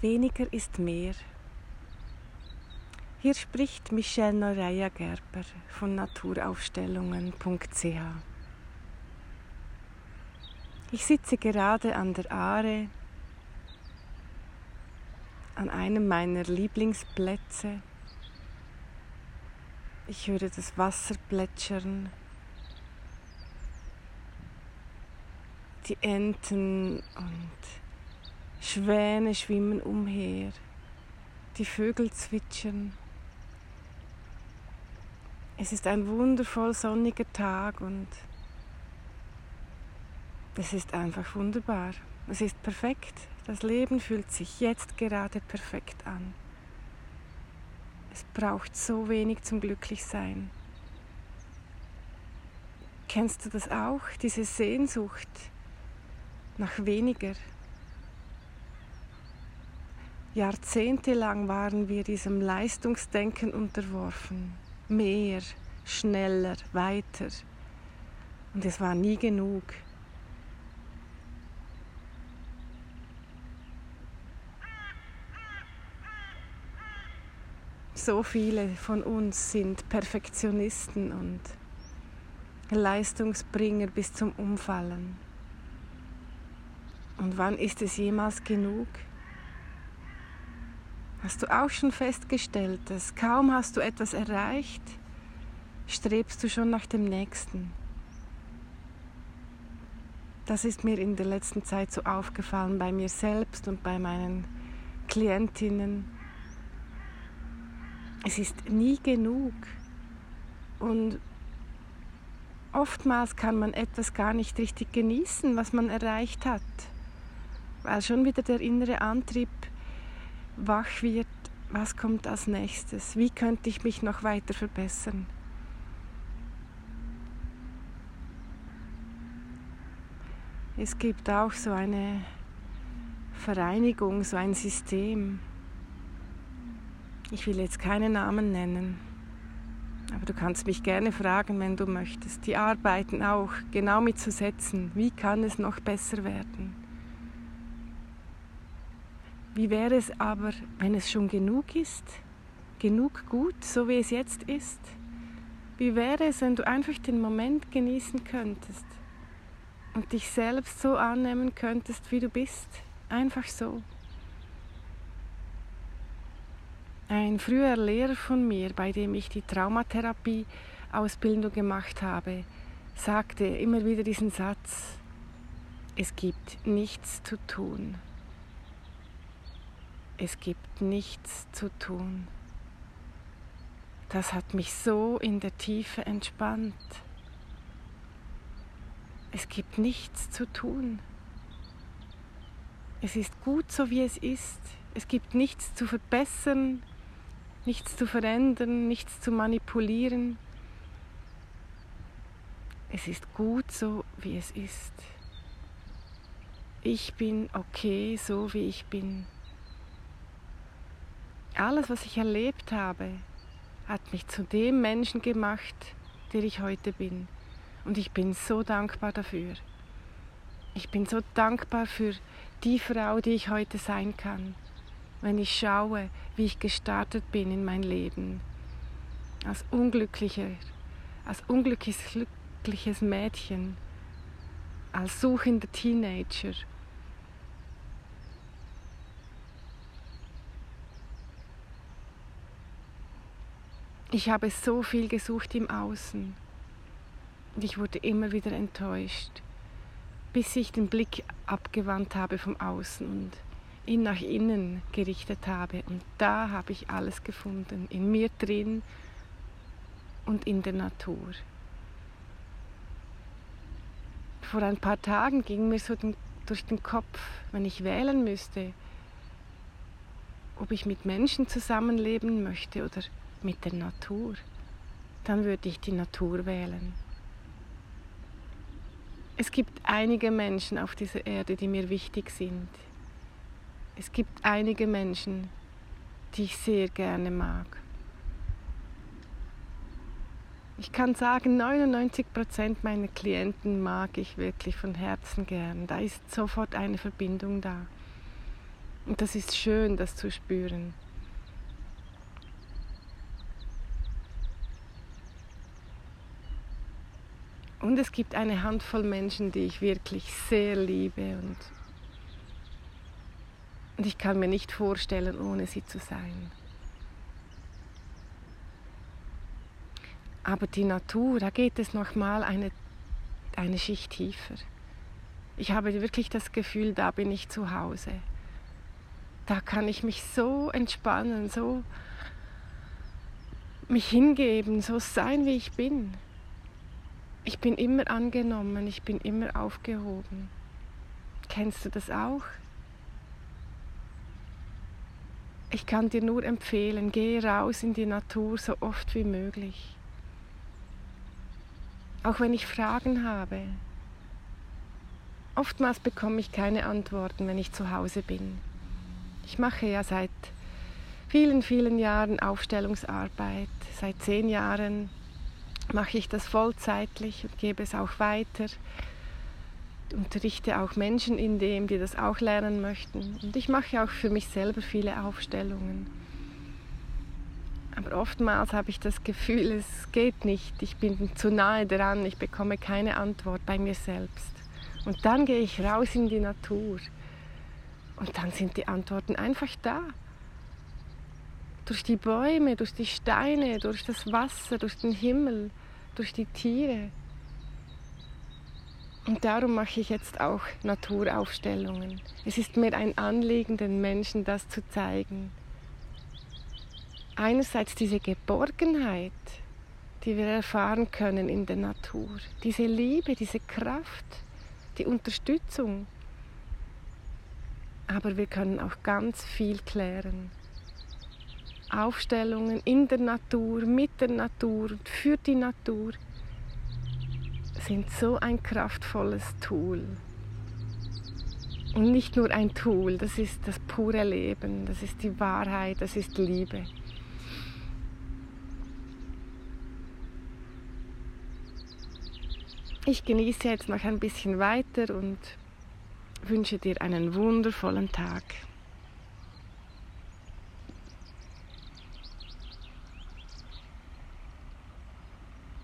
Weniger ist mehr. Hier spricht Michelle Noreia Gerber von naturaufstellungen.ch. Ich sitze gerade an der Aare, an einem meiner Lieblingsplätze. Ich höre das Wasser plätschern, die Enten und Schwäne schwimmen umher, die Vögel zwitschern. Es ist ein wundervoll sonniger Tag und es ist einfach wunderbar. Es ist perfekt. Das Leben fühlt sich jetzt gerade perfekt an. Es braucht so wenig zum Glücklichsein. Kennst du das auch, diese Sehnsucht nach weniger? Jahrzehntelang waren wir diesem Leistungsdenken unterworfen. Mehr, schneller, weiter. Und es war nie genug. So viele von uns sind Perfektionisten und Leistungsbringer bis zum Umfallen. Und wann ist es jemals genug? Hast du auch schon festgestellt, dass kaum hast du etwas erreicht, strebst du schon nach dem nächsten? Das ist mir in der letzten Zeit so aufgefallen bei mir selbst und bei meinen Klientinnen. Es ist nie genug und oftmals kann man etwas gar nicht richtig genießen, was man erreicht hat, weil schon wieder der innere Antrieb wach wird, was kommt als nächstes? Wie könnte ich mich noch weiter verbessern? Es gibt auch so eine Vereinigung, so ein System. Ich will jetzt keine Namen nennen, aber du kannst mich gerne fragen, wenn du möchtest. Die arbeiten auch genau mit zu setzen. Wie kann es noch besser werden? Wie wäre es aber, wenn es schon genug ist? Genug gut, so wie es jetzt ist? Wie wäre es, wenn du einfach den Moment genießen könntest und dich selbst so annehmen könntest, wie du bist? Einfach so. Ein früher Lehrer von mir, bei dem ich die Traumatherapie-Ausbildung gemacht habe, sagte immer wieder diesen Satz, es gibt nichts zu tun es gibt nichts zu tun. Das hat mich so in der Tiefe entspannt. Es gibt nichts zu tun. Es ist gut so, wie es ist. Es gibt nichts zu verbessern, nichts zu verändern, nichts zu manipulieren. Es ist gut so, wie es ist. Ich bin okay, so wie ich bin alles, was ich erlebt habe, hat mich zu dem Menschen gemacht, der ich heute bin. Und ich bin so dankbar dafür. Ich bin so dankbar für die Frau, die ich heute sein kann, wenn ich schaue, wie ich gestartet bin in mein Leben. Als unglücklicher, als unglückliches Mädchen, als suchender Teenager Ich habe so viel gesucht im Außen und ich wurde immer wieder enttäuscht, bis ich den Blick abgewandt habe vom Außen und ihn nach innen gerichtet habe. Und da habe ich alles gefunden, in mir drin und in der Natur. Vor ein paar Tagen ging mir so durch den Kopf, wenn ich wählen müsste, ob ich mit Menschen zusammenleben möchte oder mit der Natur, dann würde ich die Natur wählen. Es gibt einige Menschen auf dieser Erde, die mir wichtig sind. Es gibt einige Menschen, die ich sehr gerne mag. Ich kann sagen, 99 Prozent meiner Klienten mag ich wirklich von Herzen gern. Da ist sofort eine Verbindung da. Und das ist schön, das zu spüren. Und es gibt eine Handvoll Menschen, die ich wirklich sehr liebe und, und ich kann mir nicht vorstellen, ohne sie zu sein. Aber die Natur, da geht es nochmal eine, eine Schicht tiefer. Ich habe wirklich das Gefühl, da bin ich zu Hause. Da kann ich mich so entspannen, so mich hingeben, so sein, wie ich bin. Ich bin immer angenommen, ich bin immer aufgehoben. Kennst du das auch? Ich kann dir nur empfehlen, geh raus in die Natur so oft wie möglich. Auch wenn ich Fragen habe. Oftmals bekomme ich keine Antworten, wenn ich zu Hause bin. Ich mache ja seit vielen, vielen Jahren Aufstellungsarbeit, seit zehn Jahren mache ich das vollzeitlich und gebe es auch weiter. Unterrichte auch Menschen in dem, die das auch lernen möchten. Und ich mache auch für mich selber viele Aufstellungen. Aber oftmals habe ich das Gefühl, es geht nicht. Ich bin zu nahe dran, ich bekomme keine Antwort bei mir selbst. Und dann gehe ich raus in die Natur. Und dann sind die Antworten einfach da durch die Bäume, durch die Steine, durch das Wasser, durch den Himmel, durch die Tiere. Und darum mache ich jetzt auch Naturaufstellungen. Es ist mir ein Anliegen, den Menschen das zu zeigen. Einerseits diese Geborgenheit, die wir erfahren können in der Natur, diese Liebe, diese Kraft, die Unterstützung. Aber wir können auch ganz viel klären. Aufstellungen in der Natur, mit der Natur und für die Natur sind so ein kraftvolles Tool. Und nicht nur ein Tool, das ist das pure Leben, das ist die Wahrheit, das ist Liebe. Ich genieße jetzt noch ein bisschen weiter und wünsche dir einen wundervollen Tag.